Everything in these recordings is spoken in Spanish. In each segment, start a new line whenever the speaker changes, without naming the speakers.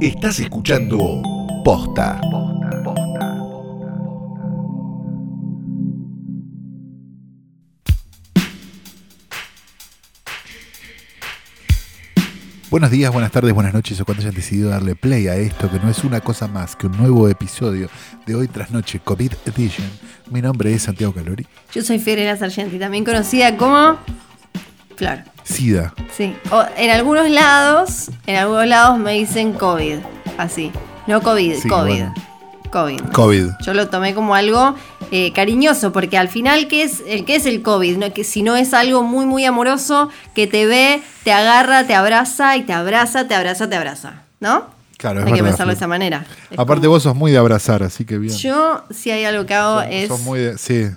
Estás escuchando Posta. Buenos días, buenas tardes, buenas noches o cuando hayan decidido darle play a esto que no es una cosa más que un nuevo episodio de Hoy tras Noche COVID Edition. Mi nombre es Santiago Calori.
Yo soy Fiorella Sargenti, también conocida como Flor.
SIDA.
Sí. O en algunos lados, en algunos lados me dicen COVID, así. No COVID,
Sí,
COVID.
bueno.
COVID.
COVID.
Yo lo tomé como algo eh, cariñoso, porque al final, ¿qué es el, qué es el COVID? No, que si no es algo muy, muy amoroso, que te ve, te agarra, te abraza y te abraza, te abraza, te abraza. ¿No?
Claro, es
Hay que
verdad,
pensarlo de esa manera. Es
Aparte
como-
vos sos muy de abrazar, así que bien.
Yo, si hay algo que hago,
Sos-
es
sos muy de, sí.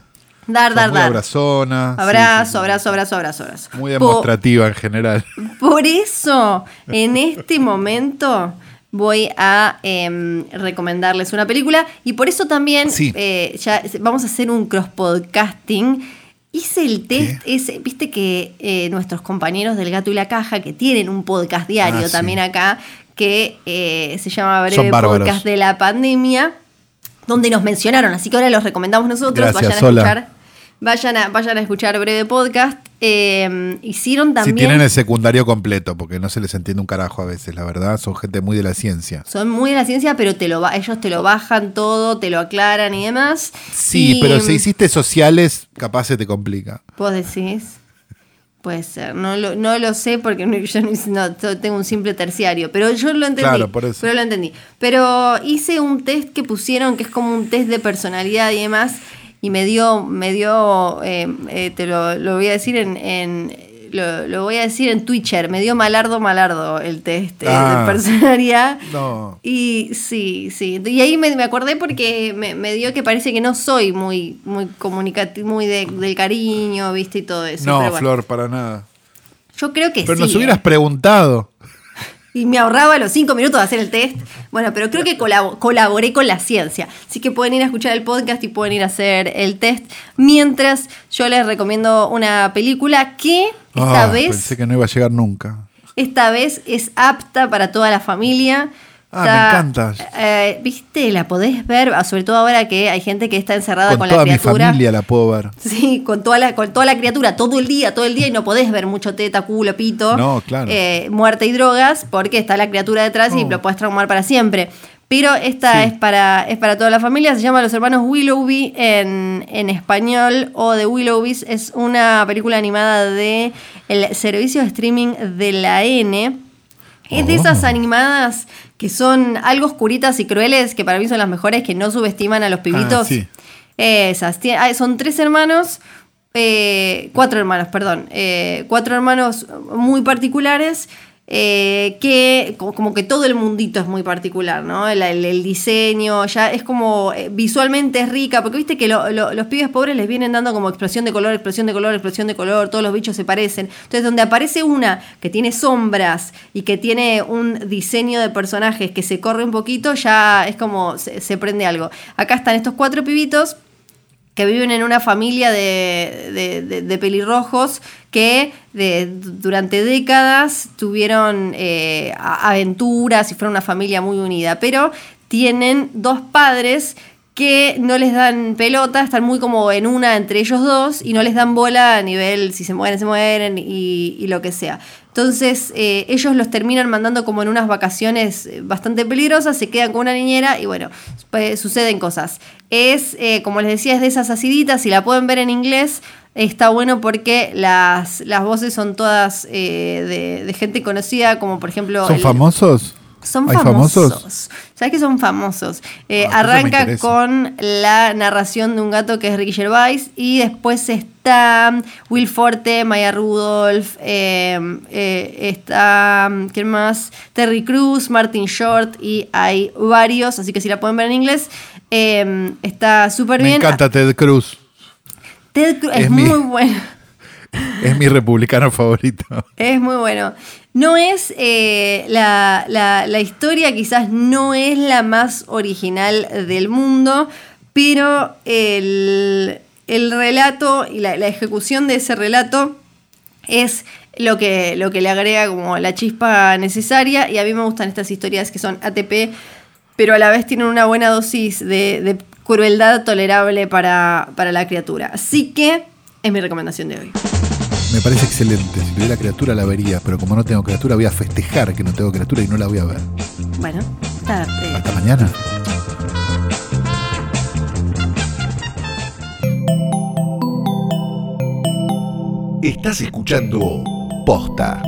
Dar, dar,
muy
dar.
abrazona.
Abrazo,
sí, sí.
abrazo, abrazo, abrazo, abrazo.
Muy demostrativa en general.
Por eso, en este momento voy a em, recomendarles una película y por eso también
Sí.
eh, ya vamos a hacer un cross podcasting. Hice el test, ese, viste que eh, nuestros compañeros del Gato y la Caja, que tienen un podcast diario
Ah,
también acá, que eh, se llama Breve. Podcast de la Pandemia, donde nos mencionaron, así que ahora los recomendamos nosotros,
Gracias,
vayan a escuchar. Vayan a, vayan a escuchar Breve Podcast. Eh, hicieron también.
Si tienen el secundario completo, porque no se les entiende un carajo a veces, la verdad. Son gente muy de la ciencia.
Son muy de la ciencia, pero te lo ellos te lo bajan todo, te lo aclaran y demás.
Sí,
Y,
pero si hiciste sociales, capaz se te complica.
Vos decís. Puede ser, no lo, no lo sé porque no- yo no, tengo un simple terciario, pero yo lo entendí.
Claro, por eso.
Pero lo entendí. Pero hice un test que pusieron que es como un test de personalidad y demás y me dio, me dio, eh, eh, te lo, lo voy a decir en, en- lo, lo voy a decir en Twitcher, me dio malardo malardo el test eh,
Ah.
de personalidad.
No.
Y sí, sí. Y ahí me, me acordé porque me, me dio que parece que no soy muy, muy comunicativo, muy de- del cariño, viste, y todo eso.
No,
Pero bueno,
Flor, para nada.
Yo creo que
Pero
sí.
nos
¿eh?
hubieras preguntado.
Y me ahorraba los cinco minutos de hacer el test. Bueno, pero creo que colabo- colaboré con la ciencia. Así que pueden ir a escuchar el podcast y pueden ir a hacer el test. Mientras yo les recomiendo una película que esta
Ah,
vez
Pensé que no iba a llegar nunca.
Esta vez es apta para toda la familia.
Ah, me encanta.
eh, Viste, la podés ver, ah, sobre todo ahora que hay gente que está encerrada
Con
con,
toda
la
mi
criatura.
familia la puedo ver.
Sí, con toda, la, con toda la criatura, todo el día, todo el día, y no podés ver mucho teta, culo, pito.
No, claro.
eh, muerte y drogas, porque está la criatura detrás y
Oh.
lo puedes traumar para siempre. Pero esta
Sí.
es, para, es para toda la familia, se llama Los Hermanos Willoughby en, en español, o The Willoughbys. Es una película animada de el servicio de streaming de la N. Es de
Oh.
esas animadas que son algo oscuritas y crueles, que para mí son las mejores, que no subestiman a los pibitos.
Ah, sí.
Esas. Ah, Son tres hermanos, eh, cuatro hermanos, perdón. eh, cuatro hermanos muy particulares. Eh, que co- como que todo el mundito es muy particular, ¿no? El, diseño, ya es como eh, visualmente es rica, porque viste que lo- lo- los pibes pobres les vienen dando como explosión de color, explosión de color, explosión de color, todos los bichos se parecen. Entonces, donde aparece una que tiene sombras y que tiene un diseño de personajes que se corre un poquito, ya es como se prende algo. Acá están estos cuatro pibitos que viven en una familia de, de- de- pelirrojos que durante décadas tuvieron eh, aventuras y fueron una familia muy unida, pero tienen dos padres que no les dan pelota, están muy como en una entre ellos dos y no les dan bola a nivel si se mueren, se mueren y, y lo que sea. Entonces eh, ellos los terminan mandando como en unas vacaciones eh, bastante peligrosas, se quedan con una niñera y bueno, pues, suceden cosas. Es, eh, como les decía, es de esas aciditas, si la pueden ver en inglés, está bueno porque las, las voces son todas eh, de, de gente conocida, como por ejemplo...
¿Son
el-
famosos?
Son
¿Hay
famosos.
famosos?
¿Sabes que son famosos? Eh,
Ah, me
arranca con la narración de un gato que es Ricky Gervais y después está Will Forte, Maya Rudolph, eh, eh, está, ¿quién más? Terry Cruz, Martin Short y hay varios, así que si la pueden ver en inglés, está súper
Me
bien.
encanta Ted Cruz.
Ted Cruz es,
Es mi-
muy bueno.
Es mi republicano favorito.
Es muy bueno. No es eh, la, la- historia, quizás no es la más original del mundo, pero el, el relato y la, la ejecución de ese relato es lo que, lo que le agrega como la chispa necesaria. Y a mí me gustan estas historias que son ATP, pero a la vez tienen una buena dosis de, de crueldad tolerable para, para la criatura. Así que es mi recomendación de hoy.
Me parece excelente. Si tuviera criatura la vería, pero como no tengo criatura, voy a festejar que no tengo criatura y no la voy a ver.
Bueno, está, eh,
Hasta mañana.
Estás escuchando Posta.